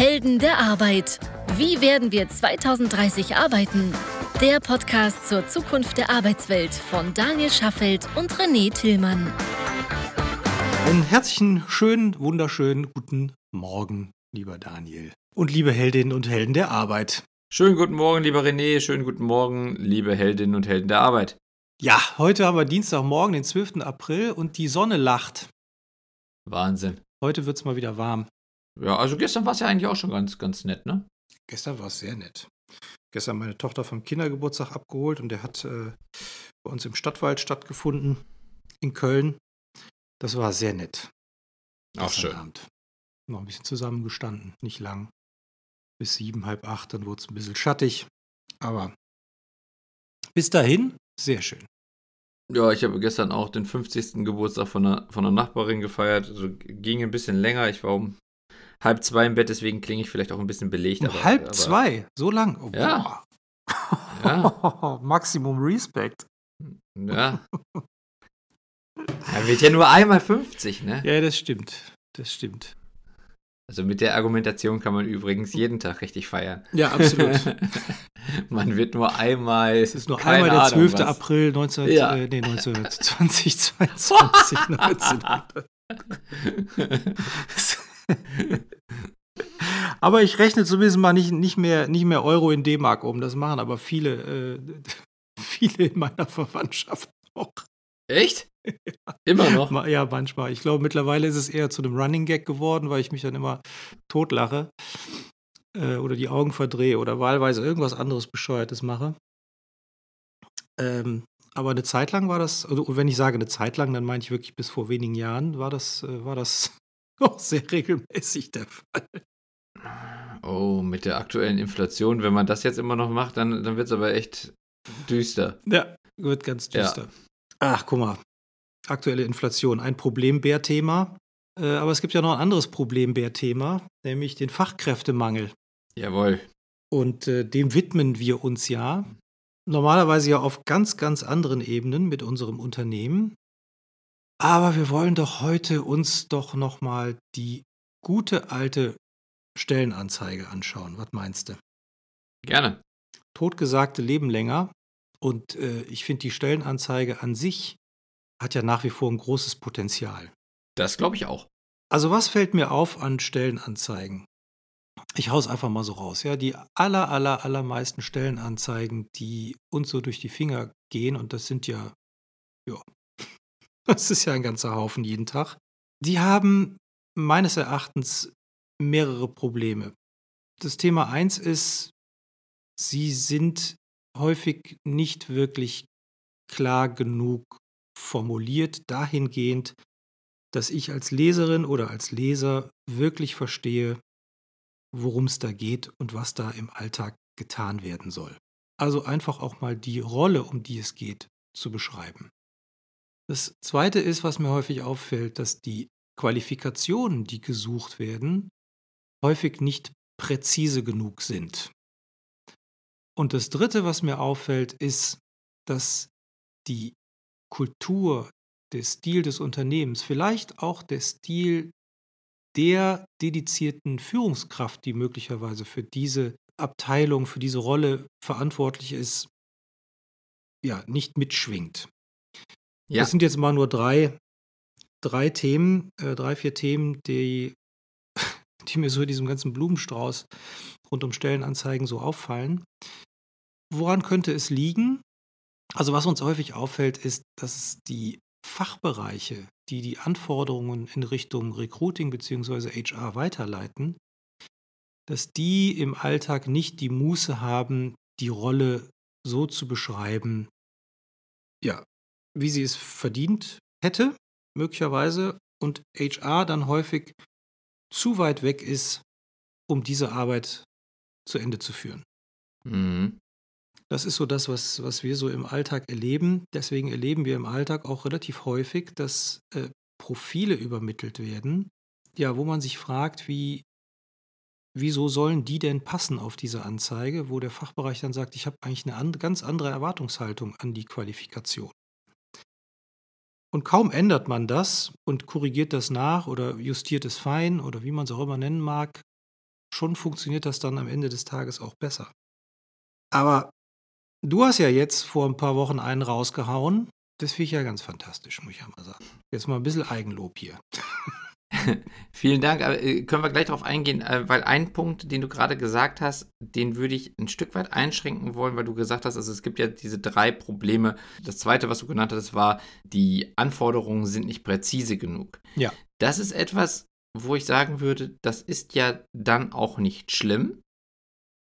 Helden der Arbeit. Wie werden wir 2030 arbeiten? Der Podcast zur Zukunft der Arbeitswelt von Daniel Schaffelt und René Tillmann. Einen herzlichen, schönen, wunderschönen guten Morgen, lieber Daniel. Und liebe Heldinnen und Helden der Arbeit. Schönen guten Morgen, lieber René. Schönen guten Morgen, liebe Heldinnen und Helden der Arbeit. Ja, heute haben wir Dienstagmorgen, den 12. April und die Sonne lacht. Wahnsinn. Heute wird es mal wieder warm. Ja, also gestern war es ja eigentlich auch schon ganz, ganz nett, ne? Gestern war es sehr nett. Gestern meine Tochter vom Kindergeburtstag abgeholt und der hat äh, bei uns im Stadtwald stattgefunden, in Köln. Das war sehr nett. Auch Gestern schön. Abend. Noch ein bisschen zusammengestanden, nicht lang. Bis sieben, halb acht, dann wurde es ein bisschen schattig. Aber bis dahin, sehr schön. Ja, ich habe gestern auch den 50. Geburtstag von einer, von einer Nachbarin gefeiert. Also ging ein bisschen länger. Ich war um halb zwei im Bett, deswegen klinge ich vielleicht auch ein bisschen belegt. Um aber, halb aber, zwei, so lang. Oh, Ja. Ja, Maximum Respekt. ja. Er wird ja nur einmal 50, ne? Ja, das stimmt. Das stimmt. Also mit der Argumentation kann man übrigens jeden Tag richtig feiern. Ja, absolut. man wird nur einmal. Es ist nur einmal der Ahnung 12. was. April 19, Ja. äh, nee, 1920, 22, 1900. aber ich rechne zumindest mal nicht, nicht, mehr, nicht mehr Euro in D-Mark um. Das machen aber viele, äh, viele in meiner Verwandtschaft auch. Echt? Immer noch? Ja, manchmal. Ich glaube, mittlerweile ist es eher zu einem Running Gag geworden, weil ich mich dann immer totlache äh, oder die Augen verdrehe oder wahlweise irgendwas anderes Bescheuertes mache. Ähm, aber eine Zeit lang war das, also, und wenn ich sage eine Zeit lang, dann meine ich wirklich bis vor wenigen Jahren, war das, äh, war das auch sehr regelmäßig der Fall. Oh, mit der aktuellen Inflation, wenn man das jetzt immer noch macht, dann, dann wird es aber echt düster. Ja, wird ganz Ja. düster. Ach, guck mal. Aktuelle Inflation, ein Problembär-Thema. Äh, aber es gibt ja noch ein anderes Problembär-Thema, nämlich den Fachkräftemangel. Jawohl. Und äh, dem widmen wir uns ja. Normalerweise ja auf ganz, ganz anderen Ebenen mit unserem Unternehmen. Aber wir wollen doch heute uns doch nochmal die gute alte Stellenanzeige anschauen. Was meinst du? Gerne. Totgesagte leben länger. Und äh, ich finde, die Stellenanzeige an sich hat ja nach wie vor ein großes Potenzial. Das glaube ich auch. Also was fällt mir auf an Stellenanzeigen? Ich hau's einfach mal so raus. Ja, die aller, aller, allermeisten Stellenanzeigen, die uns so durch die Finger gehen, und das sind ja, ja, das ist ja ein ganzer Haufen jeden Tag, die haben meines Erachtens mehrere Probleme. Das Thema eins ist, sie sind häufig nicht wirklich klar genug formuliert, dahingehend, dass ich als Leserin oder als Leser wirklich verstehe, worum es da geht und was da im Alltag getan werden soll. Also einfach auch mal die Rolle, um die es geht, zu beschreiben. Das Zweite ist, was mir häufig auffällt, dass die Qualifikationen, die gesucht werden, häufig nicht präzise genug sind. Und das Dritte, was mir auffällt, ist, dass die Kultur, der Stil des Unternehmens, vielleicht auch der Stil der dedizierten Führungskraft, die möglicherweise für diese Abteilung, für diese Rolle verantwortlich ist, ja, nicht mitschwingt. Ja. Das sind jetzt mal nur drei, drei Themen, äh, drei, vier Themen, die, die mir so in diesem ganzen Blumenstrauß rund um Stellenanzeigen so auffallen. Woran könnte es liegen? Also was uns häufig auffällt, ist, dass die Fachbereiche, die die Anforderungen in Richtung Recruiting bzw. HR weiterleiten, dass die im Alltag nicht die Muße haben, die Rolle so zu beschreiben, ja, wie sie es verdient hätte, möglicherweise, und HR dann häufig zu weit weg ist, um diese Arbeit zu Ende zu führen. Mhm. Das ist so das, was, was wir so im Alltag erleben. Deswegen erleben wir im Alltag auch relativ häufig, dass äh, Profile übermittelt werden, ja, wo man sich fragt, wie, wieso sollen die denn passen auf diese Anzeige, wo der Fachbereich dann sagt, ich habe eigentlich eine and ganz andere Erwartungshaltung an die Qualifikation. Und kaum ändert man das und korrigiert das nach oder justiert es fein oder wie man es auch immer nennen mag, schon funktioniert das dann am Ende des Tages auch besser. Aber du hast ja jetzt vor ein paar Wochen einen rausgehauen. Das finde ich ja ganz fantastisch, muss ich ja mal sagen. Jetzt mal ein bisschen Eigenlob hier. Vielen Dank. Äh, können wir gleich darauf eingehen, äh, weil ein Punkt, den du gerade gesagt hast, den würde ich ein Stück weit einschränken wollen, weil du gesagt hast, also es gibt ja diese drei Probleme. Das zweite, was du genannt hast, war, die Anforderungen sind nicht präzise genug. Ja. Das ist etwas, wo ich sagen würde, das ist ja dann auch nicht schlimm,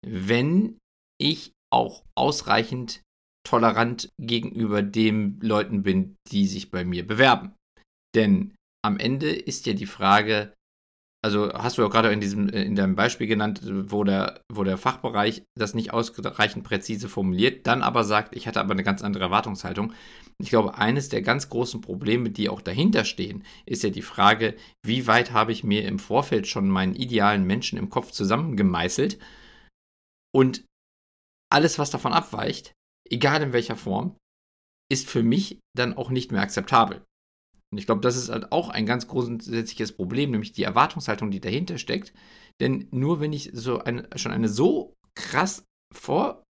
wenn ich auch ausreichend tolerant gegenüber den Leuten bin, die sich bei mir bewerben. Denn am Ende ist ja die Frage, also hast du ja gerade in diesem, äh, in deinem Beispiel genannt, wo der, wo der Fachbereich das nicht ausreichend präzise formuliert, dann aber sagt, ich hatte aber eine ganz andere Erwartungshaltung. Ich glaube, eines der ganz großen Probleme, die auch dahinter stehen, ist ja die Frage, wie weit habe ich mir im Vorfeld schon meinen idealen Menschen im Kopf zusammengemeißelt und alles, was davon abweicht, egal in welcher Form, ist für mich dann auch nicht mehr akzeptabel. Und ich glaube, das ist halt auch ein ganz grundsätzliches Problem, nämlich die Erwartungshaltung, die dahinter steckt. Denn nur wenn ich so eine, schon eine so krass vor,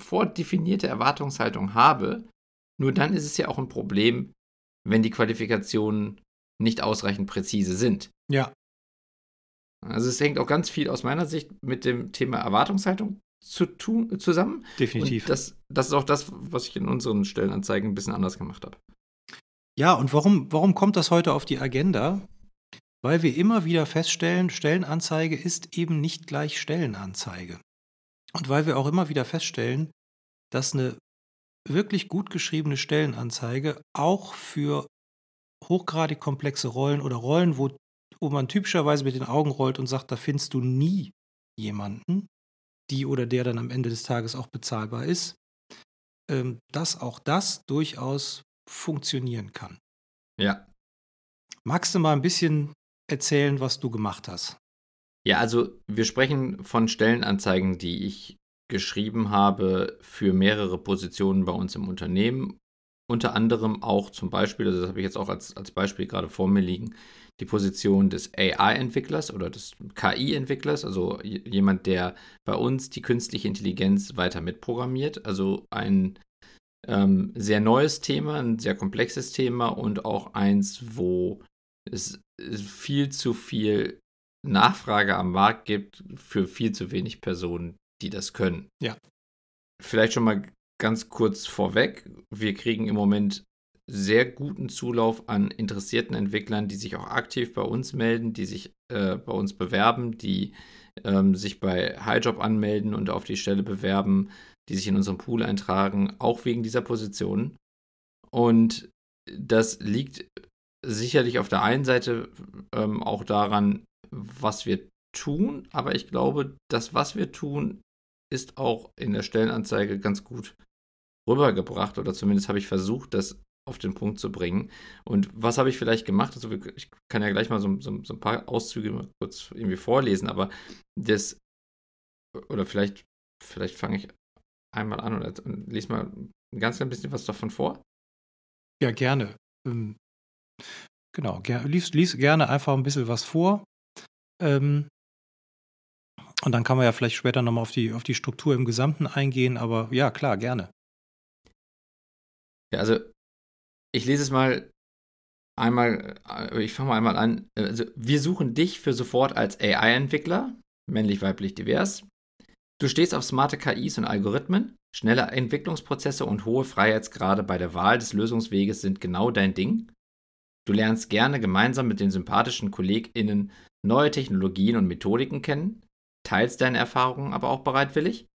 vordefinierte Erwartungshaltung habe, nur dann ist es ja auch ein Problem, wenn die Qualifikationen nicht ausreichend präzise sind. Ja. Also es hängt auch ganz viel aus meiner Sicht mit dem Thema Erwartungshaltung zu tun, zusammen. Definitiv. Und das, das ist auch das, was ich in unseren Stellenanzeigen ein bisschen anders gemacht habe. Ja, und warum, warum kommt das heute auf die Agenda? Weil wir immer wieder feststellen, Stellenanzeige ist eben nicht gleich Stellenanzeige. Und weil wir auch immer wieder feststellen, dass eine wirklich gut geschriebene Stellenanzeige auch für hochgradig komplexe Rollen oder Rollen, wo, wo man typischerweise mit den Augen rollt und sagt, da findest du nie jemanden, die oder der dann am Ende des Tages auch bezahlbar ist, ähm, dass auch das durchaus funktionieren kann. Ja. Magst du mal ein bisschen erzählen, was du gemacht hast? Ja, also wir sprechen von Stellenanzeigen, die ich geschrieben habe für mehrere Positionen bei uns im Unternehmen. Unter anderem auch zum Beispiel, also das habe ich jetzt auch als, als Beispiel gerade vor mir liegen, die Position des AI-Entwicklers oder des KI-Entwicklers, also jemand, der bei uns die künstliche Intelligenz weiter mitprogrammiert, also ein ähm, sehr neues Thema, ein sehr komplexes Thema und auch eins, wo es viel zu viel Nachfrage am Markt gibt für viel zu wenig Personen, die das können. Ja. Vielleicht schon mal ganz kurz vorweg. Wir kriegen im Moment sehr guten Zulauf an interessierten Entwicklern, die sich auch aktiv bei uns melden, die sich äh, bei uns bewerben, die ähm, sich bei Highjob anmelden und auf die Stelle bewerben die sich in unserem Pool eintragen, auch wegen dieser Position. Und das liegt sicherlich auf der einen Seite ähm, auch daran, was wir tun, aber ich glaube, das, was wir tun, ist auch in der Stellenanzeige ganz gut rübergebracht oder zumindest habe ich versucht, das auf den Punkt zu bringen. Und was habe ich vielleicht gemacht? Also ich kann ja gleich mal so, so, so ein paar Auszüge mal kurz irgendwie vorlesen, aber das, oder vielleicht, vielleicht fange ich einmal an und, und lies mal ein ganz klein bisschen was davon vor? Ja, gerne. Ähm, genau, ger lies, lies gerne einfach ein bisschen was vor. Ähm, und dann kann man ja vielleicht später nochmal auf die, auf die Struktur im Gesamten eingehen, aber ja, klar, gerne. Ja, also ich lese es mal einmal, äh, ich fange mal einmal an. Also, wir suchen dich für sofort als AI-Entwickler, männlich, weiblich, divers. Du stehst auf smarte KIs und Algorithmen, schnelle Entwicklungsprozesse und hohe Freiheitsgrade bei der Wahl des Lösungsweges sind genau dein Ding. Du lernst gerne gemeinsam mit den sympathischen KollegInnen neue Technologien und Methodiken kennen, teilst deine Erfahrungen aber auch bereitwillig.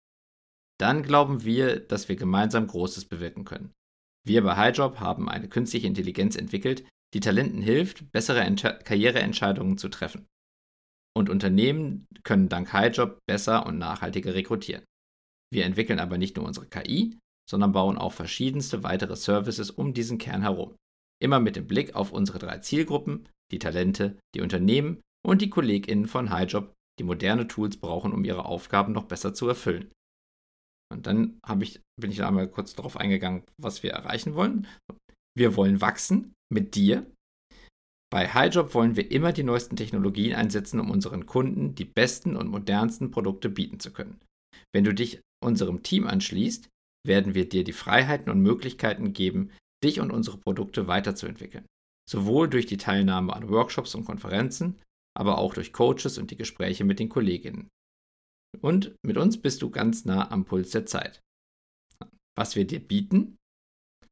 Dann glauben wir, dass wir gemeinsam Großes bewirken können. Wir bei HighJob haben eine künstliche Intelligenz entwickelt, die Talenten hilft, bessere Entsche Karriereentscheidungen zu treffen und Unternehmen können dank HighJob besser und nachhaltiger rekrutieren. Wir entwickeln aber nicht nur unsere KI, sondern bauen auch verschiedenste weitere Services um diesen Kern herum. Immer mit dem Blick auf unsere drei Zielgruppen, die Talente, die Unternehmen und die KollegInnen von HighJob, die moderne Tools brauchen, um ihre Aufgaben noch besser zu erfüllen. Und dann ich, bin ich einmal kurz darauf eingegangen, was wir erreichen wollen. Wir wollen wachsen mit dir. Bei HighJob wollen wir immer die neuesten Technologien einsetzen, um unseren Kunden die besten und modernsten Produkte bieten zu können. Wenn du dich unserem Team anschließt, werden wir dir die Freiheiten und Möglichkeiten geben, dich und unsere Produkte weiterzuentwickeln. Sowohl durch die Teilnahme an Workshops und Konferenzen, aber auch durch Coaches und die Gespräche mit den Kolleginnen. Und mit uns bist du ganz nah am Puls der Zeit. Was wir dir bieten?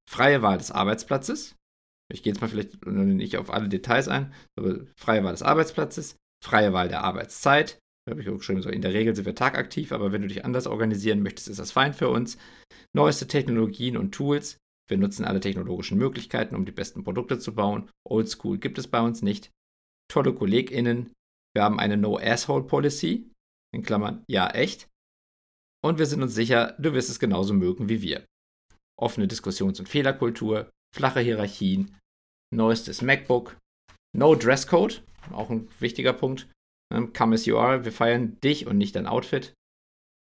Freie Wahl des Arbeitsplatzes. Ich gehe jetzt mal vielleicht nicht auf alle Details ein, aber freie Wahl des Arbeitsplatzes, freie Wahl der Arbeitszeit. Da habe ich auch geschrieben, so in der Regel sind wir tagaktiv, aber wenn du dich anders organisieren möchtest, ist das fein für uns. Neueste Technologien und Tools. Wir nutzen alle technologischen Möglichkeiten, um die besten Produkte zu bauen. Oldschool gibt es bei uns nicht. Tolle KollegInnen. Wir haben eine No-Asshole-Policy. In Klammern, ja, echt. Und wir sind uns sicher, du wirst es genauso mögen wie wir. Offene Diskussions- und Fehlerkultur, flache Hierarchien, neuestes MacBook, No Dresscode, auch ein wichtiger Punkt. Ähm, come as you are, wir feiern dich und nicht dein Outfit.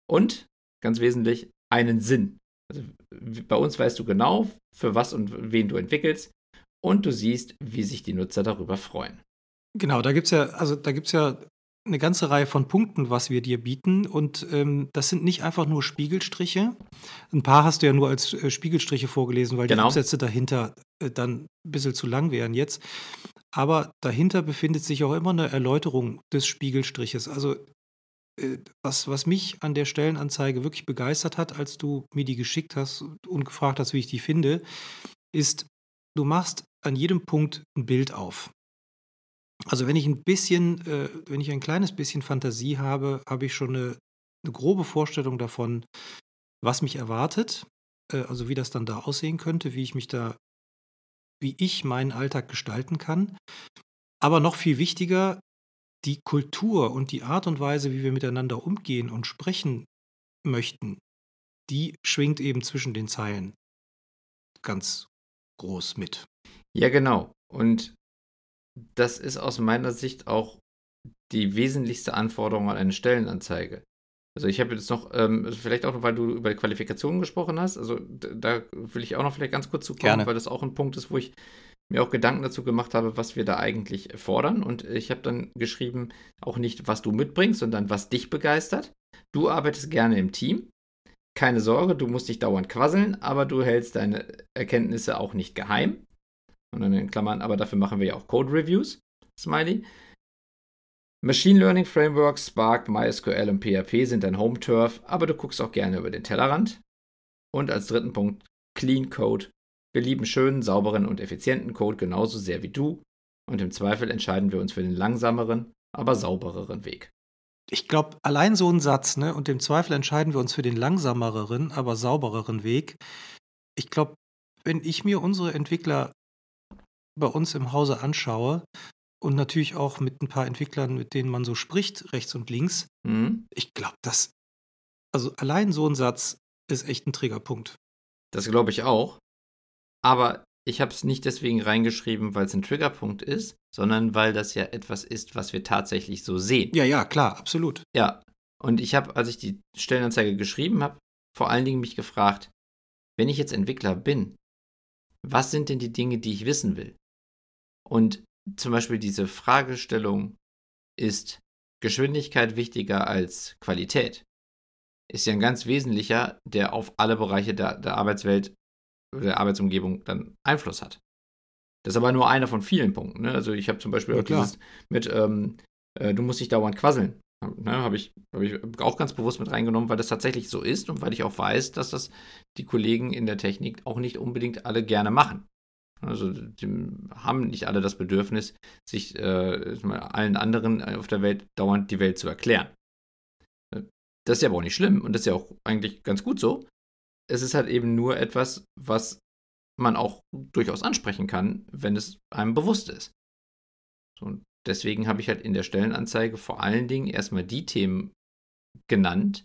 Und, ganz wesentlich, einen Sinn. Also bei uns weißt du genau, für was und wen du entwickelst und du siehst, wie sich die Nutzer darüber freuen. Genau, da gibt es ja, also da gibt es ja eine ganze Reihe von Punkten, was wir dir bieten. Und ähm, das sind nicht einfach nur Spiegelstriche. Ein paar hast du ja nur als äh, Spiegelstriche vorgelesen, weil genau. die Absätze dahinter äh, dann ein bisschen zu lang wären jetzt. Aber dahinter befindet sich auch immer eine Erläuterung des Spiegelstriches. Also äh, was, was mich an der Stellenanzeige wirklich begeistert hat, als du mir die geschickt hast und gefragt hast, wie ich die finde, ist, du machst an jedem Punkt ein Bild auf. Also wenn ich ein bisschen, äh, wenn ich ein kleines bisschen Fantasie habe, habe ich schon eine, eine grobe Vorstellung davon, was mich erwartet, äh, also wie das dann da aussehen könnte, wie ich mich da, wie ich meinen Alltag gestalten kann. Aber noch viel wichtiger, die Kultur und die Art und Weise, wie wir miteinander umgehen und sprechen möchten, die schwingt eben zwischen den Zeilen ganz groß mit. Ja, genau. Und das ist aus meiner Sicht auch die wesentlichste Anforderung an eine Stellenanzeige. Also ich habe jetzt noch, ähm, vielleicht auch, weil du über Qualifikationen gesprochen hast, also da will ich auch noch vielleicht ganz kurz zu kommen, weil das auch ein Punkt ist, wo ich mir auch Gedanken dazu gemacht habe, was wir da eigentlich fordern. Und ich habe dann geschrieben, auch nicht, was du mitbringst, sondern was dich begeistert. Du arbeitest gerne im Team. Keine Sorge, du musst dich dauernd quasseln, aber du hältst deine Erkenntnisse auch nicht geheim. Und dann in Klammern, aber dafür machen wir ja auch Code Reviews. Smiley. Machine Learning Frameworks, Spark, MySQL und PHP sind dein Home Turf, aber du guckst auch gerne über den Tellerrand. Und als dritten Punkt Clean Code. Wir lieben schönen, sauberen und effizienten Code genauso sehr wie du. Und im Zweifel entscheiden wir uns für den langsameren, aber saubereren Weg. Ich glaube, allein so ein Satz, ne? Und im Zweifel entscheiden wir uns für den langsameren, aber saubereren Weg. Ich glaube, wenn ich mir unsere Entwickler bei uns im Hause anschaue und natürlich auch mit ein paar Entwicklern, mit denen man so spricht, rechts und links, mhm. ich glaube, das, also allein so ein Satz ist echt ein Triggerpunkt. Das glaube ich auch. Aber ich habe es nicht deswegen reingeschrieben, weil es ein Triggerpunkt ist, sondern weil das ja etwas ist, was wir tatsächlich so sehen. Ja, ja, klar, absolut. Ja. Und ich habe, als ich die Stellenanzeige geschrieben habe, vor allen Dingen mich gefragt, wenn ich jetzt Entwickler bin, was sind denn die Dinge, die ich wissen will? Und zum Beispiel diese Fragestellung, ist Geschwindigkeit wichtiger als Qualität? Ist ja ein ganz wesentlicher, der auf alle Bereiche der, der Arbeitswelt oder der Arbeitsumgebung dann Einfluss hat. Das ist aber nur einer von vielen Punkten. Ne? Also ich habe zum Beispiel ja, auch dieses mit, ähm, äh, du musst dich dauernd quasseln. Ne, habe ich, hab ich auch ganz bewusst mit reingenommen, weil das tatsächlich so ist und weil ich auch weiß, dass das die Kollegen in der Technik auch nicht unbedingt alle gerne machen. Also haben nicht alle das Bedürfnis, sich äh, allen anderen auf der Welt dauernd die Welt zu erklären. Das ist ja aber auch nicht schlimm und das ist ja auch eigentlich ganz gut so. Es ist halt eben nur etwas, was man auch durchaus ansprechen kann, wenn es einem bewusst ist. So, und deswegen habe ich halt in der Stellenanzeige vor allen Dingen erstmal die Themen genannt,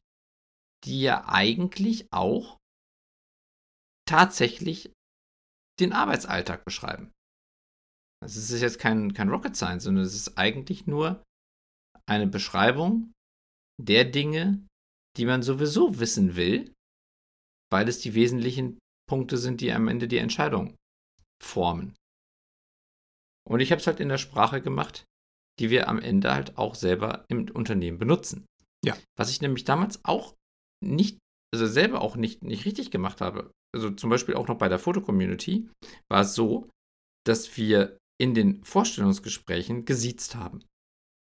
die ja eigentlich auch tatsächlich den Arbeitsalltag beschreiben. Also es ist jetzt kein, kein Rocket Science, sondern es ist eigentlich nur eine Beschreibung der Dinge, die man sowieso wissen will, weil es die wesentlichen Punkte sind, die am Ende die Entscheidung formen. Und ich habe es halt in der Sprache gemacht, die wir am Ende halt auch selber im Unternehmen benutzen. Ja. Was ich nämlich damals auch nicht, also selber auch nicht, nicht richtig gemacht habe. Also zum Beispiel auch noch bei der Foto-Community war es so, dass wir in den Vorstellungsgesprächen gesiezt haben.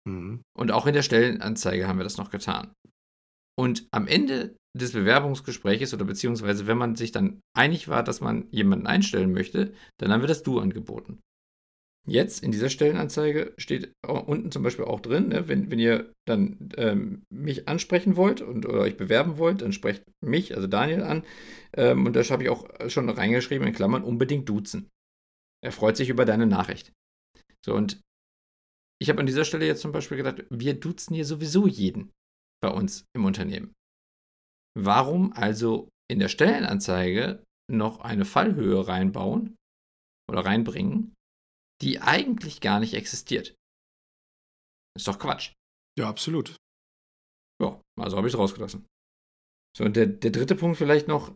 Mhm. Und auch in der Stellenanzeige haben wir das noch getan. Und am Ende des Bewerbungsgespräches oder beziehungsweise wenn man sich dann einig war, dass man jemanden einstellen möchte, dann haben wir das Du angeboten. Jetzt in dieser Stellenanzeige steht unten zum Beispiel auch drin, ne, wenn, wenn ihr dann ähm, mich ansprechen wollt und oder euch bewerben wollt, dann sprecht mich, also Daniel, an. Ähm, und das habe ich auch schon reingeschrieben in Klammern, unbedingt duzen. Er freut sich über deine Nachricht. So, und ich habe an dieser Stelle jetzt zum Beispiel gedacht, wir duzen hier sowieso jeden bei uns im Unternehmen. Warum also in der Stellenanzeige noch eine Fallhöhe reinbauen oder reinbringen, die eigentlich gar nicht existiert? Ist doch Quatsch. Ja, absolut. Ja, also habe ich es rausgelassen. So, und der, der dritte Punkt vielleicht noch,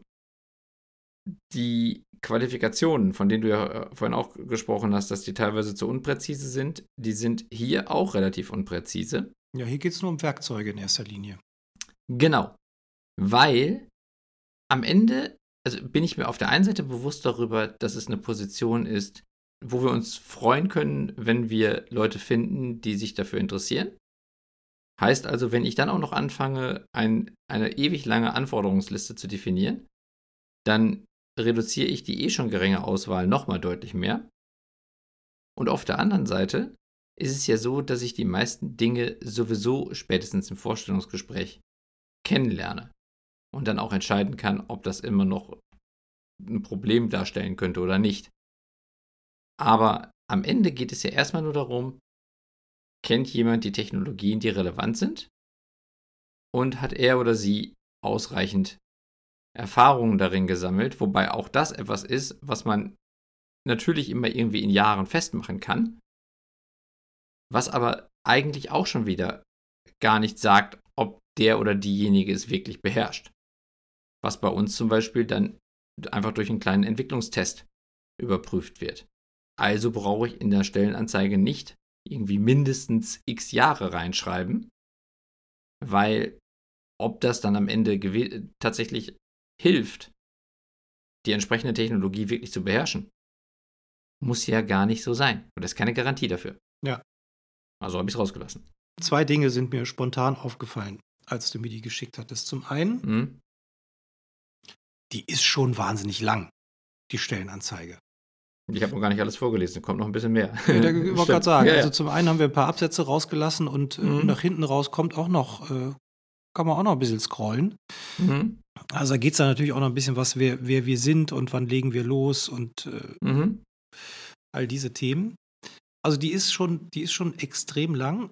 die Qualifikationen, von denen du ja äh, vorhin auch gesprochen hast, dass die teilweise zu unpräzise sind, die sind hier auch relativ unpräzise. Ja, hier geht es nur um Werkzeuge in erster Linie. Genau. Weil am Ende, also bin ich mir auf der einen Seite bewusst darüber, dass es eine Position ist, wo wir uns freuen können, wenn wir Leute finden, die sich dafür interessieren. Heißt also, wenn ich dann auch noch anfange, ein, eine ewig lange Anforderungsliste zu definieren, dann reduziere ich die eh schon geringe Auswahl nochmal deutlich mehr. Und auf der anderen Seite ist es ja so, dass ich die meisten Dinge sowieso spätestens im Vorstellungsgespräch kennenlerne und dann auch entscheiden kann, ob das immer noch ein Problem darstellen könnte oder nicht. Aber am Ende geht es ja erstmal nur darum, kennt jemand die Technologien, die relevant sind und hat er oder sie ausreichend Erfahrungen darin gesammelt, wobei auch das etwas ist, was man natürlich immer irgendwie in Jahren festmachen kann, was aber eigentlich auch schon wieder gar nicht sagt, ob der oder diejenige es wirklich beherrscht. Was bei uns zum Beispiel dann einfach durch einen kleinen Entwicklungstest überprüft wird. Also brauche ich in der Stellenanzeige nicht irgendwie mindestens x Jahre reinschreiben, weil ob das dann am Ende tatsächlich hilft, die entsprechende Technologie wirklich zu beherrschen, muss ja gar nicht so sein. Und das ist keine Garantie dafür. Ja. Also habe ich es rausgelassen. Zwei Dinge sind mir spontan aufgefallen, als du mir die geschickt hattest. Zum einen, Mhm. die ist schon wahnsinnig lang, die Stellenanzeige. Ich habe noch gar nicht alles vorgelesen, kommt noch ein bisschen mehr. Ja, da wollte gerade sagen, Ja, ja. also zum einen haben wir ein paar Absätze rausgelassen und äh, Mhm. nach hinten raus kommt auch noch, äh, kann man auch noch ein bisschen scrollen. Mhm. Also da geht es dann natürlich auch noch ein bisschen was, wer, wer wir sind und wann legen wir los und äh, Mhm. all diese Themen. Also die ist schon, die ist schon extrem lang,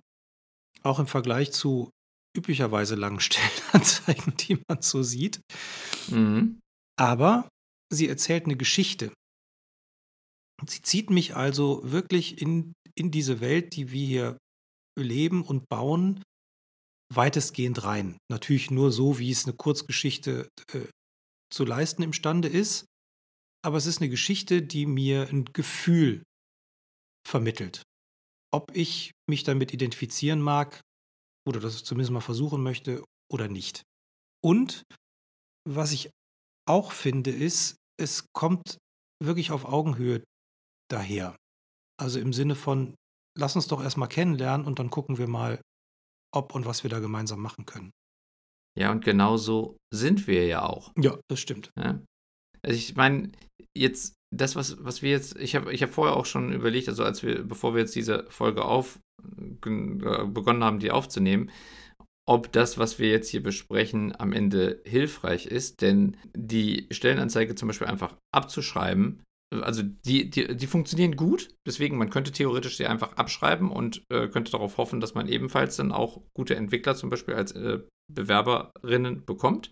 auch im Vergleich zu üblicherweise langen Stellenanzeigen, die man so sieht. Mhm. Aber sie erzählt eine Geschichte. Sie zieht mich also wirklich in, in diese Welt, die wir hier leben und bauen, weitestgehend rein. Natürlich nur so, wie es eine Kurzgeschichte äh, zu leisten imstande ist. Aber es ist eine Geschichte, die mir ein Gefühl vermittelt. Ob ich mich damit identifizieren mag oder das zumindest mal versuchen möchte oder nicht. Und was ich auch finde, ist, es kommt wirklich auf Augenhöhe daher. Also im Sinne von, lass uns doch erstmal kennenlernen und dann gucken wir mal, ob und was wir da gemeinsam machen können. Ja, und genauso sind wir ja auch. Ja, das stimmt. Ja? Also ich meine, jetzt das, was, was wir jetzt, ich habe ich hab vorher auch schon überlegt, also als wir, bevor wir jetzt diese Folge auf, äh, begonnen haben, die aufzunehmen, ob das, was wir jetzt hier besprechen, am Ende hilfreich ist. Denn die Stellenanzeige zum Beispiel einfach abzuschreiben, also die, die, die funktionieren gut, deswegen man könnte theoretisch sie einfach abschreiben und äh, könnte darauf hoffen, dass man ebenfalls dann auch gute Entwickler zum Beispiel als äh, Bewerberinnen bekommt.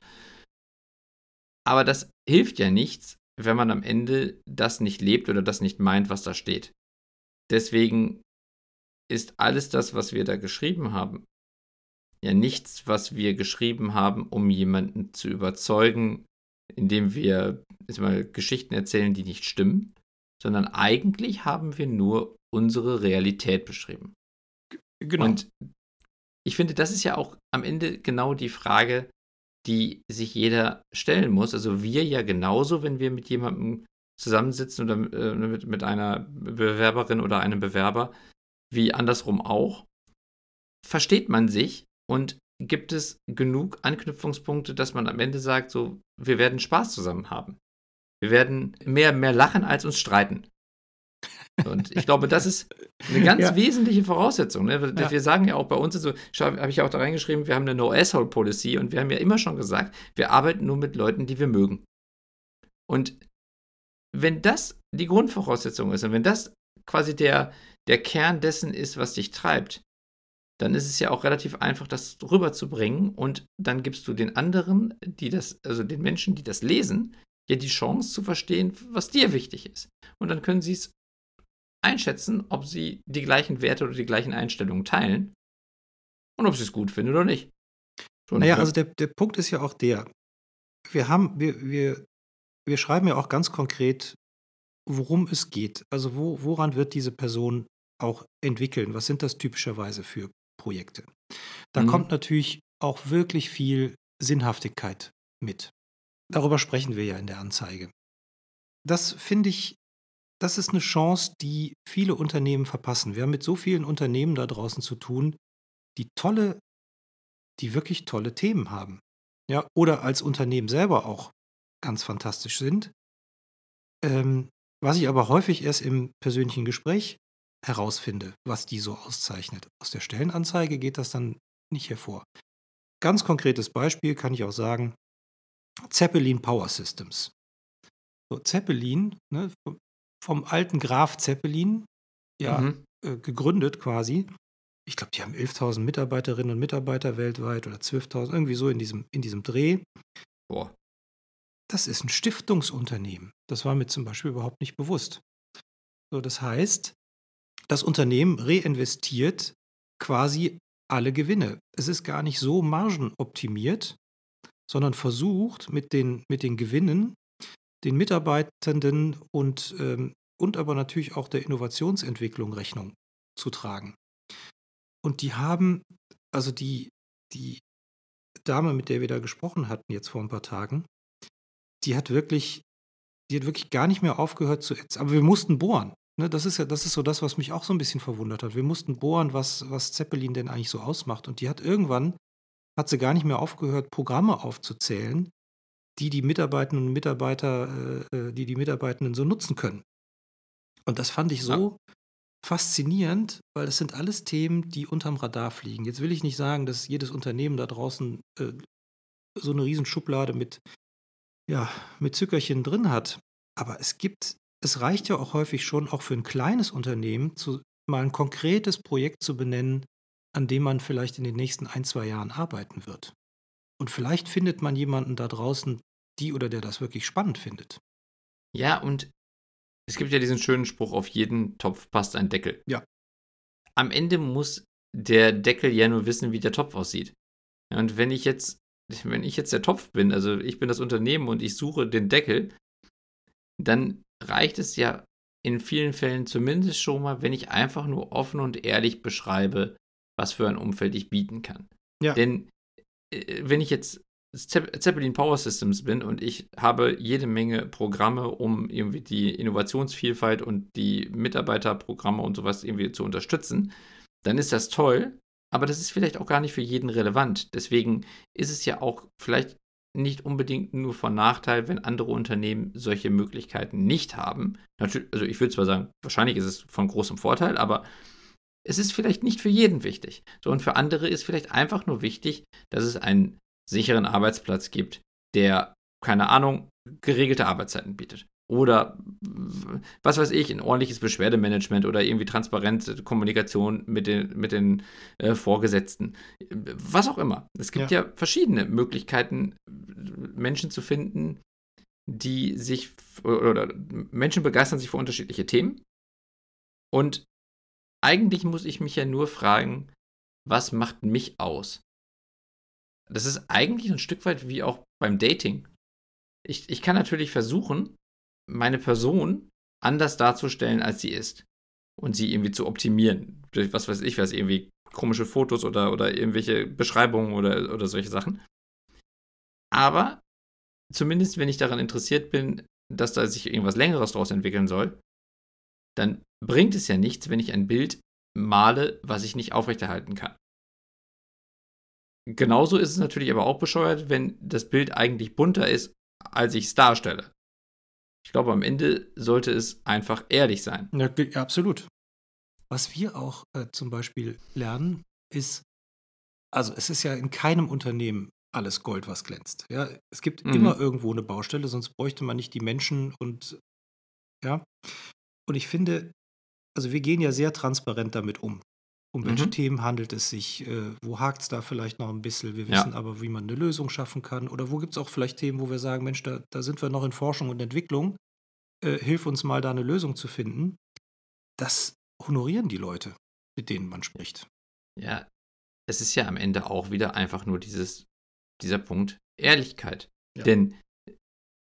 Aber das hilft ja nichts, wenn man am Ende das nicht lebt oder das nicht meint, was da steht. Deswegen ist alles das, was wir da geschrieben haben, ja nichts, was wir geschrieben haben, um jemanden zu überzeugen, indem wir jetzt mal Geschichten erzählen, die nicht stimmen, sondern eigentlich haben wir nur unsere Realität beschrieben. Genau. Und ich finde, das ist ja auch am Ende genau die Frage, die sich jeder stellen muss. Also wir ja genauso, wenn wir mit jemandem zusammensitzen oder äh, mit, mit einer Bewerberin oder einem Bewerber, wie andersrum auch, versteht man sich und gibt es genug Anknüpfungspunkte, dass man am Ende sagt, so, wir werden Spaß zusammen haben. Wir werden mehr, mehr lachen als uns streiten. Und ich glaube, das ist eine ganz ja. wesentliche Voraussetzung. Ne? Wir ja. sagen ja auch bei uns, so, habe ich auch da reingeschrieben, wir haben eine No-Asshole-Policy und wir haben ja immer schon gesagt, wir arbeiten nur mit Leuten, die wir mögen. Und wenn das die Grundvoraussetzung ist und wenn das quasi der, der Kern dessen ist, was dich treibt, dann ist es ja auch relativ einfach, das rüberzubringen und dann gibst du den anderen, die das, also den Menschen, die das lesen, ja die Chance zu verstehen, was dir wichtig ist. Und dann können sie es einschätzen, ob sie die gleichen Werte oder die gleichen Einstellungen teilen und ob sie es gut finden oder nicht. So naja, also der, der Punkt ist ja auch der, wir haben, wir, wir, wir schreiben ja auch ganz konkret, worum es geht. Also wo, woran wird diese Person auch entwickeln? Was sind das typischerweise für Projekte? Da mhm. kommt natürlich auch wirklich viel Sinnhaftigkeit mit. Darüber sprechen wir ja in der Anzeige. Das finde ich, das ist eine Chance, die viele Unternehmen verpassen. Wir haben mit so vielen Unternehmen da draußen zu tun, die tolle, die wirklich tolle Themen haben. Ja, oder als Unternehmen selber auch ganz fantastisch sind. Ähm, was ich aber häufig erst im persönlichen Gespräch herausfinde, was die so auszeichnet. Aus der Stellenanzeige geht das dann nicht hervor. Ganz konkretes Beispiel kann ich auch sagen, Zeppelin Power Systems. So, Zeppelin, ne, vom alten Graf Zeppelin, ja, mhm. äh, gegründet quasi. Ich glaube, die haben 11.000 Mitarbeiterinnen und Mitarbeiter weltweit oder 12.000, irgendwie so in diesem, in diesem Dreh. Boah. Das ist ein Stiftungsunternehmen. Das war mir zum Beispiel überhaupt nicht bewusst. So, das heißt, das Unternehmen reinvestiert quasi alle Gewinne. Es ist gar nicht so margenoptimiert, sondern versucht mit den, mit den Gewinnen den Mitarbeitenden und, ähm, und aber natürlich auch der Innovationsentwicklung Rechnung zu tragen. Und die haben, also die, die Dame, mit der wir da gesprochen hatten jetzt vor ein paar Tagen, die hat wirklich, die hat wirklich gar nicht mehr aufgehört zu. Aber wir mussten bohren. Ne, das ist ja, das ist so das, was mich auch so ein bisschen verwundert hat. Wir mussten bohren, was, was Zeppelin denn eigentlich so ausmacht. Und die hat irgendwann, hat sie gar nicht mehr aufgehört, Programme aufzuzählen, die die Mitarbeitenden und Mitarbeiter, äh, äh die die Mitarbeitenden so nutzen können. Und das fand ich so ja. faszinierend, weil das sind alles Themen, die unterm Radar fliegen. Jetzt will ich nicht sagen, dass jedes Unternehmen da draußen äh, so eine Riesenschublade mit, ja, mit Zückerchen drin hat. Aber es gibt es reicht ja auch häufig schon, auch für ein kleines Unternehmen, zu, mal ein konkretes Projekt zu benennen, an dem man vielleicht in den nächsten ein, zwei Jahren arbeiten wird. Und vielleicht findet man jemanden da draußen, die oder der das wirklich spannend findet. Ja, und es gibt ja diesen schönen Spruch, auf jeden Topf passt ein Deckel. Ja. Am Ende muss der Deckel ja nur wissen, wie der Topf aussieht. Und wenn ich jetzt, wenn ich jetzt der Topf bin, also ich bin das Unternehmen und ich suche den Deckel, dann reicht es ja in vielen Fällen zumindest schon mal, wenn ich einfach nur offen und ehrlich beschreibe, was für ein Umfeld ich bieten kann. Ja. Denn äh, wenn ich jetzt Zeppelin Power Systems bin und ich habe jede Menge Programme, um irgendwie die Innovationsvielfalt und die Mitarbeiterprogramme und sowas irgendwie zu unterstützen, dann ist das toll, aber das ist vielleicht auch gar nicht für jeden relevant. Deswegen ist es ja auch vielleicht nicht unbedingt nur von Nachteil, wenn andere Unternehmen solche Möglichkeiten nicht haben. Natürlich, also ich würde zwar sagen, wahrscheinlich ist es von großem Vorteil, aber es ist vielleicht nicht für jeden wichtig. So, und für andere ist vielleicht einfach nur wichtig, dass es einen sicheren Arbeitsplatz gibt, der, keine Ahnung, geregelte Arbeitszeiten bietet oder was weiß ich, ein ordentliches Beschwerdemanagement oder irgendwie transparente Kommunikation mit den, mit den äh, Vorgesetzten. Was auch immer. Es gibt ja. ja verschiedene Möglichkeiten, Menschen zu finden, die sich oder Menschen begeistern sich für unterschiedliche Themen. Und eigentlich muss ich mich ja nur fragen, was macht mich aus? Das ist eigentlich ein Stück weit wie auch beim Dating. Ich, ich kann natürlich versuchen, meine Person anders darzustellen, als sie ist. Und sie irgendwie zu optimieren. Durch was weiß ich was, irgendwie komische Fotos oder, oder irgendwelche Beschreibungen oder, oder solche Sachen. Aber zumindest, wenn ich daran interessiert bin, dass da sich irgendwas Längeres daraus entwickeln soll, dann bringt es ja nichts, wenn ich ein Bild male, was ich nicht aufrechterhalten kann. Genauso ist es natürlich aber auch bescheuert, wenn das Bild eigentlich bunter ist, als ich es darstelle. Ich glaube, am Ende sollte es einfach ehrlich sein. Ja, absolut. Was wir auch äh, zum Beispiel lernen, ist, also es ist ja in keinem Unternehmen alles Gold, was glänzt. Ja, es gibt mhm. immer irgendwo eine Baustelle, sonst bräuchte man nicht die Menschen und ja. Und ich finde, also wir gehen ja sehr transparent damit um. Um welche mhm. Themen handelt es sich? Äh, wo hakt es da vielleicht noch ein bisschen? Wir wissen ja. aber, wie man eine Lösung schaffen kann. Oder wo gibt es auch vielleicht Themen, wo wir sagen, Mensch, da, da sind wir noch in Forschung und Entwicklung. Äh, hilf uns mal, da eine Lösung zu finden. Das honorieren die Leute, mit denen man spricht. Ja, es ist ja am Ende auch wieder einfach nur dieses, dieser Punkt Ehrlichkeit. Ja. Denn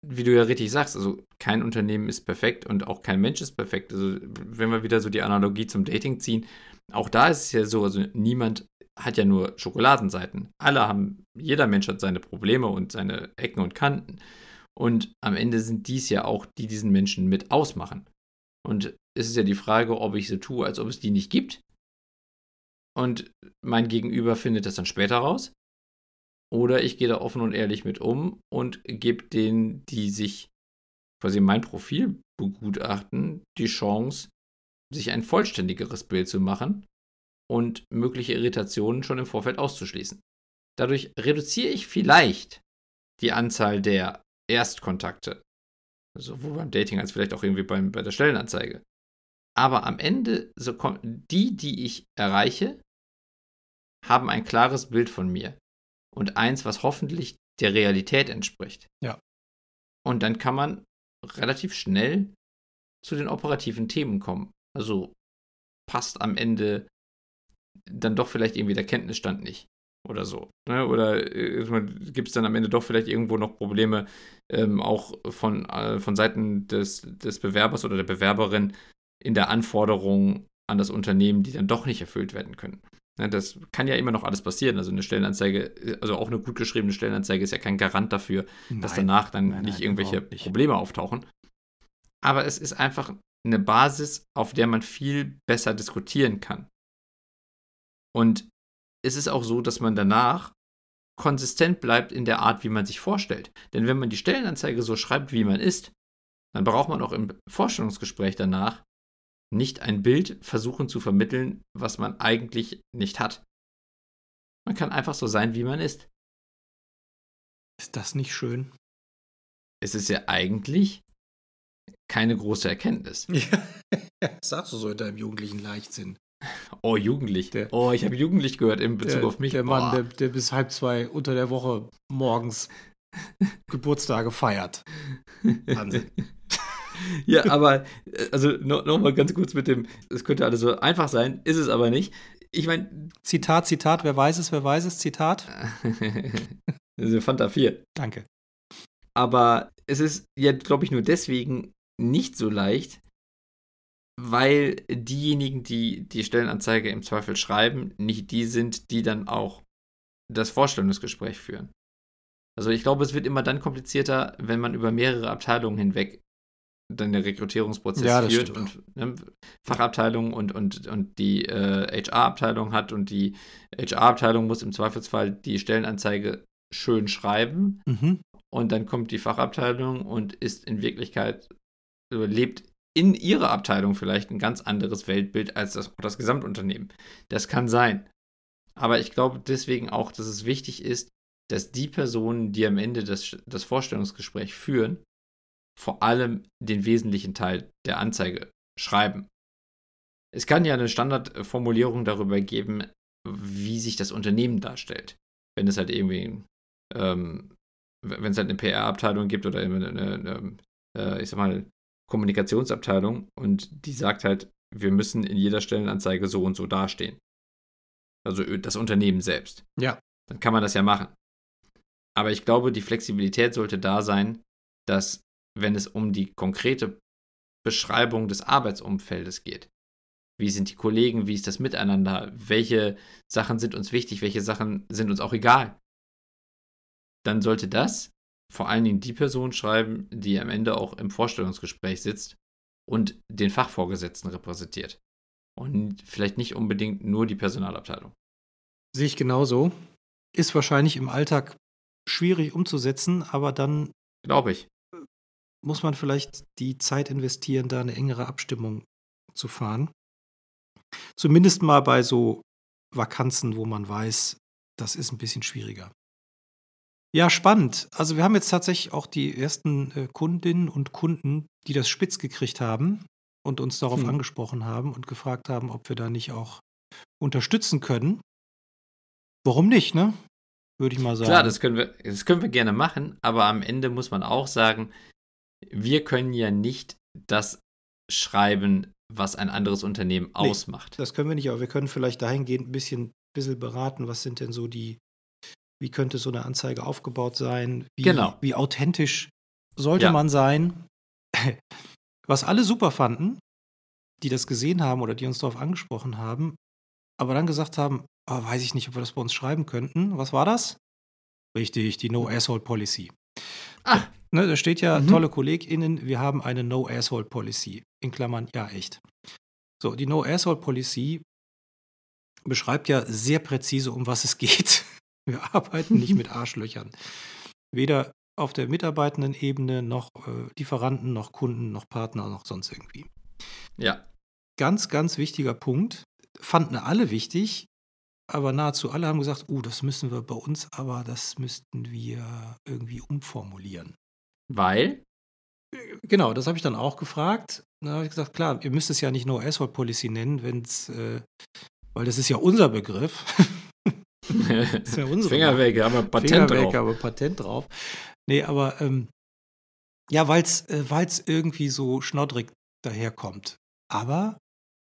wie du ja richtig sagst, also kein Unternehmen ist perfekt und auch kein Mensch ist perfekt. Also wenn wir wieder so die Analogie zum Dating ziehen, auch da ist es ja so, also niemand hat ja nur Schokoladenseiten. Alle haben, jeder Mensch hat seine Probleme und seine Ecken und Kanten. Und am Ende sind dies ja auch, die diesen Menschen mit ausmachen. Und es ist ja die Frage, ob ich so tue, als ob es die nicht gibt. Und mein Gegenüber findet das dann später raus. Oder ich gehe da offen und ehrlich mit um und gebe denen, die sich quasi mein Profil begutachten, die Chance, sich ein vollständigeres Bild zu machen und mögliche Irritationen schon im Vorfeld auszuschließen. Dadurch reduziere ich vielleicht die Anzahl der Erstkontakte, sowohl beim Dating als vielleicht auch irgendwie beim, bei der Stellenanzeige. Aber am Ende, so die, die ich erreiche, haben ein klares Bild von mir und eins, was hoffentlich der Realität entspricht. Ja. Und dann kann man relativ schnell zu den operativen Themen kommen. Also passt am Ende dann doch vielleicht irgendwie der Kenntnisstand nicht oder so. Ne? Oder äh, gibt es dann am Ende doch vielleicht irgendwo noch Probleme, ähm, auch von, äh, von Seiten des, des Bewerbers oder der Bewerberin in der Anforderung an das Unternehmen, die dann doch nicht erfüllt werden können. Ne, das kann ja immer noch alles passieren. Also eine Stellenanzeige, also auch eine gut geschriebene Stellenanzeige ist ja kein Garant dafür, nein, dass danach dann nein, nicht nein, irgendwelche nicht. Probleme auftauchen. Aber es ist einfach eine Basis, auf der man viel besser diskutieren kann. Und es ist auch so, dass man danach konsistent bleibt in der Art, wie man sich vorstellt. Denn wenn man die Stellenanzeige so schreibt, wie man ist, dann braucht man auch im Vorstellungsgespräch danach nicht ein Bild versuchen zu vermitteln, was man eigentlich nicht hat. Man kann einfach so sein, wie man ist. Ist das nicht schön? Es ist ja eigentlich keine große Erkenntnis. Ja, sagst du so in deinem jugendlichen Leichtsinn. Oh, jugendlich. Der, oh, ich habe jugendlich gehört in Bezug der, auf mich. Der Mann, der, der, bis halb zwei unter der Woche morgens Geburtstage feiert. Wahnsinn. Ja, aber äh, also nochmal noch ganz kurz mit dem, es könnte alles so einfach sein, ist es aber nicht. Ich meine. Zitat, Zitat, wer weiß es, wer weiß es, Zitat. also Fanta 4. Danke. Aber es ist ja, glaube ich, nur deswegen nicht so leicht, weil diejenigen, die die Stellenanzeige im Zweifel schreiben, nicht die sind, die dann auch das Vorstellungsgespräch führen. Also ich glaube, es wird immer dann komplizierter, wenn man über mehrere Abteilungen hinweg dann der Rekrutierungsprozess ja, führt und ne, Fachabteilung und, und, und die äh, HR-Abteilung hat und die HR-Abteilung muss im Zweifelsfall die Stellenanzeige schön schreiben mhm. und dann kommt die Fachabteilung und ist in Wirklichkeit, lebt in ihrer Abteilung vielleicht ein ganz anderes Weltbild als das, das Gesamtunternehmen. Das kann sein. Aber ich glaube deswegen auch, dass es wichtig ist, dass die Personen, die am Ende das, das Vorstellungsgespräch führen, vor allem den wesentlichen Teil der Anzeige schreiben. Es kann ja eine Standardformulierung darüber geben, wie sich das Unternehmen darstellt. Wenn es halt irgendwie, ähm, wenn es halt eine PR-Abteilung gibt oder eine, eine, eine äh, ich sag mal, Kommunikationsabteilung und die sagt halt, wir müssen in jeder Stellenanzeige so und so dastehen. Also das Unternehmen selbst. Ja. Dann kann man das ja machen. Aber ich glaube, die Flexibilität sollte da sein, dass wenn es um die konkrete Beschreibung des Arbeitsumfeldes geht. Wie sind die Kollegen, wie ist das Miteinander, welche Sachen sind uns wichtig, welche Sachen sind uns auch egal. Dann sollte das vor allen Dingen die Person schreiben, die am Ende auch im Vorstellungsgespräch sitzt und den Fachvorgesetzten repräsentiert. Und vielleicht nicht unbedingt nur die Personalabteilung. Sehe ich genauso. Ist wahrscheinlich im Alltag schwierig umzusetzen, aber dann. Glaube ich. Muss man vielleicht die Zeit investieren, da eine engere Abstimmung zu fahren. Zumindest mal bei so Vakanzen, wo man weiß, das ist ein bisschen schwieriger. Ja, spannend. Also wir haben jetzt tatsächlich auch die ersten äh, Kundinnen und Kunden, die das spitz gekriegt haben und uns darauf hm. angesprochen haben und gefragt haben, ob wir da nicht auch unterstützen können. Warum nicht, ne? Würde ich mal sagen. Klar, das können wir, das können wir gerne machen, aber am Ende muss man auch sagen, wir können ja nicht das schreiben, was ein anderes Unternehmen nee, ausmacht. Das können wir nicht, aber wir können vielleicht dahingehend ein bisschen, bisschen beraten, was sind denn so die, wie könnte so eine Anzeige aufgebaut sein? Wie, genau. Wie authentisch sollte ja. man sein? Was alle super fanden, die das gesehen haben oder die uns darauf angesprochen haben, aber dann gesagt haben, oh, weiß ich nicht, ob wir das bei uns schreiben könnten. Was war das? Richtig, die No-Asshole-Policy. Ach. Ne, da steht ja, mhm. tolle KollegInnen, wir haben eine No-Asshole-Policy. In Klammern, ja, echt. So, die No-Asshole-Policy beschreibt ja sehr präzise, um was es geht. Wir arbeiten nicht mit Arschlöchern. Weder auf der mitarbeitenden Ebene noch äh, Lieferanten, noch Kunden, noch Partner, noch sonst irgendwie. Ja. Ganz, ganz wichtiger Punkt. Fanden alle wichtig, aber nahezu alle haben gesagt, uh, das müssen wir bei uns, aber das müssten wir irgendwie umformulieren. Weil? Genau, das habe ich dann auch gefragt. Da habe ich gesagt, klar, ihr müsst es ja nicht No Asshole Policy nennen, wenn es, äh, weil das ist ja unser Begriff. das ist ja unsere Finger weg, haben wir Patent Finger drauf. Weg, aber Patent drauf. Nee, aber ähm, ja, weil es äh, irgendwie so schnoddrig daherkommt. Aber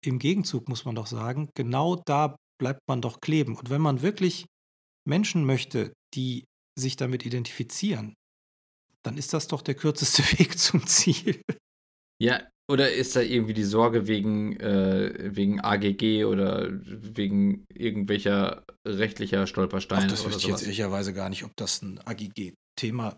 im Gegenzug muss man doch sagen, genau da bleibt man doch kleben. Und wenn man wirklich Menschen möchte, die sich damit identifizieren, dann ist das doch der kürzeste Weg zum Ziel. Ja, oder ist da irgendwie die Sorge wegen, äh, wegen AGG oder wegen irgendwelcher rechtlicher Stolpersteine? Ach, das wüsste ich jetzt ehrlicherweise gar nicht, ob das ein AGG-Thema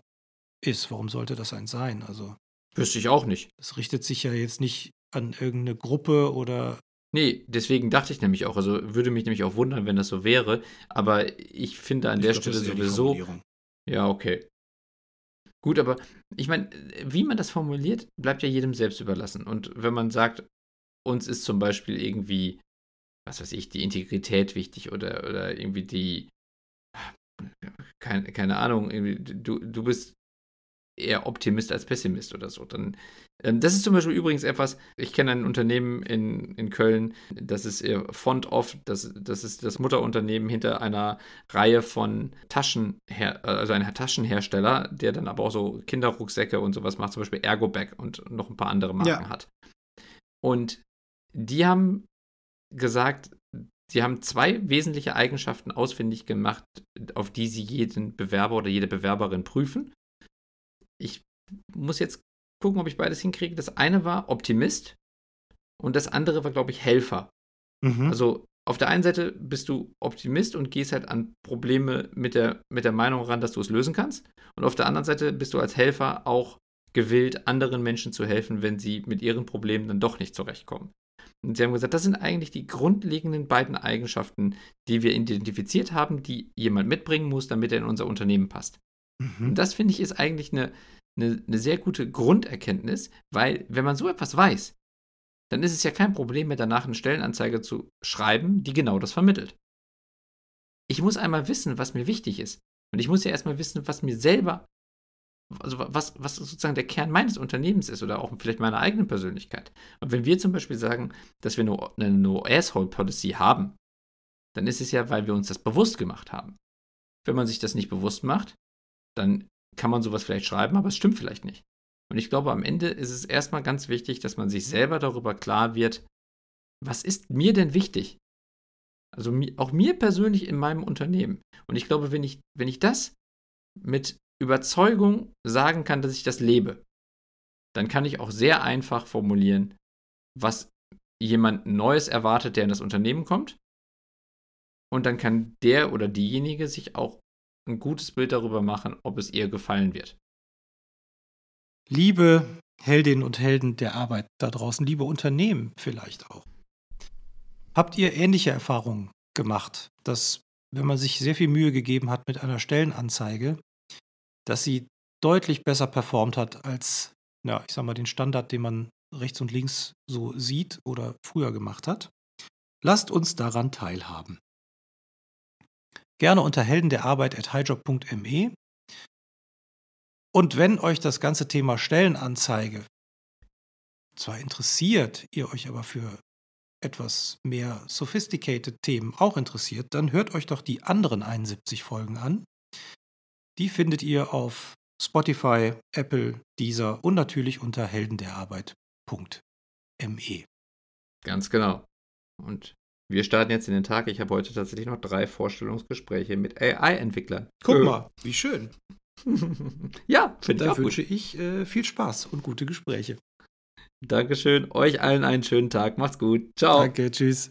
ist. Warum sollte das ein sein? Also Wüsste ich auch nicht. Das richtet sich ja jetzt nicht an irgendeine Gruppe oder. Nee, deswegen dachte ich nämlich auch, also würde mich nämlich auch wundern, wenn das so wäre. Aber ich finde an ich der glaub, Stelle sowieso. Ja, okay. Gut, aber ich meine, wie man das formuliert, bleibt ja jedem selbst überlassen. Und wenn man sagt, uns ist zum Beispiel irgendwie, was weiß ich, die Integrität wichtig oder, oder irgendwie die, keine, keine Ahnung, du, du bist eher Optimist als Pessimist oder so. Dann, ähm, das ist zum Beispiel übrigens etwas, ich kenne ein Unternehmen in, in Köln, das ist Font Off, das, das ist das Mutterunternehmen hinter einer Reihe von Taschenher also ein Taschenhersteller, der dann aber auch so Kinderrucksäcke und sowas macht, zum Beispiel Ergobag und noch ein paar andere Marken ja. hat. Und die haben gesagt, Sie haben zwei wesentliche Eigenschaften ausfindig gemacht, auf die Sie jeden Bewerber oder jede Bewerberin prüfen ich muss jetzt gucken, ob ich beides hinkriege. Das eine war Optimist und das andere war, glaube ich, Helfer. Mhm. Also auf der einen Seite bist du Optimist und gehst halt an Probleme mit der, mit der Meinung ran, dass du es lösen kannst. Und auf der anderen Seite bist du als Helfer auch gewillt, anderen Menschen zu helfen, wenn sie mit ihren Problemen dann doch nicht zurechtkommen. Und sie haben gesagt, das sind eigentlich die grundlegenden beiden Eigenschaften, die wir identifiziert haben, die jemand mitbringen muss, damit er in unser Unternehmen passt. Mhm. Und das finde ich ist eigentlich eine, eine, eine sehr gute Grunderkenntnis, weil wenn man so etwas weiß, dann ist es ja kein Problem mehr danach eine Stellenanzeige zu schreiben, die genau das vermittelt. Ich muss einmal wissen, was mir wichtig ist. Und ich muss ja erstmal wissen, was mir selber, also was, was sozusagen der Kern meines Unternehmens ist oder auch vielleicht meiner eigenen Persönlichkeit. Und wenn wir zum Beispiel sagen, dass wir eine No-Asshole-Policy haben, dann ist es ja, weil wir uns das bewusst gemacht haben. Wenn man sich das nicht bewusst macht, dann kann man sowas vielleicht schreiben, aber es stimmt vielleicht nicht. Und ich glaube, am Ende ist es erstmal ganz wichtig, dass man sich selber darüber klar wird, was ist mir denn wichtig? Also auch mir persönlich in meinem Unternehmen. Und ich glaube, wenn ich, wenn ich das mit Überzeugung sagen kann, dass ich das lebe, dann kann ich auch sehr einfach formulieren, was jemand Neues erwartet, der in das Unternehmen kommt. Und dann kann der oder diejenige sich auch ein gutes Bild darüber machen, ob es ihr gefallen wird. Liebe Heldinnen und Helden der Arbeit da draußen, liebe Unternehmen vielleicht auch. Habt ihr ähnliche Erfahrungen gemacht, dass wenn man sich sehr viel Mühe gegeben hat mit einer Stellenanzeige, dass sie deutlich besser performt hat als, ja, ich sag mal, den Standard, den man rechts und links so sieht oder früher gemacht hat? Lasst uns daran teilhaben. Gerne unter helden der Arbeit at highjob.me. Und wenn euch das ganze Thema Stellenanzeige zwar interessiert, ihr euch aber für etwas mehr sophisticated Themen auch interessiert, dann hört euch doch die anderen 71 Folgen an. Die findet ihr auf Spotify, Apple, Deezer und natürlich unter heldenderarbeit.me. Ganz genau. Und wir starten jetzt in den Tag. Ich habe heute tatsächlich noch drei Vorstellungsgespräche mit AI-Entwicklern. Guck äh. mal, wie schön. ja, finde ich auch. Da wünsche ich äh, viel Spaß und gute Gespräche. Dankeschön. Euch allen einen schönen Tag. Macht's gut. Ciao. Danke, tschüss.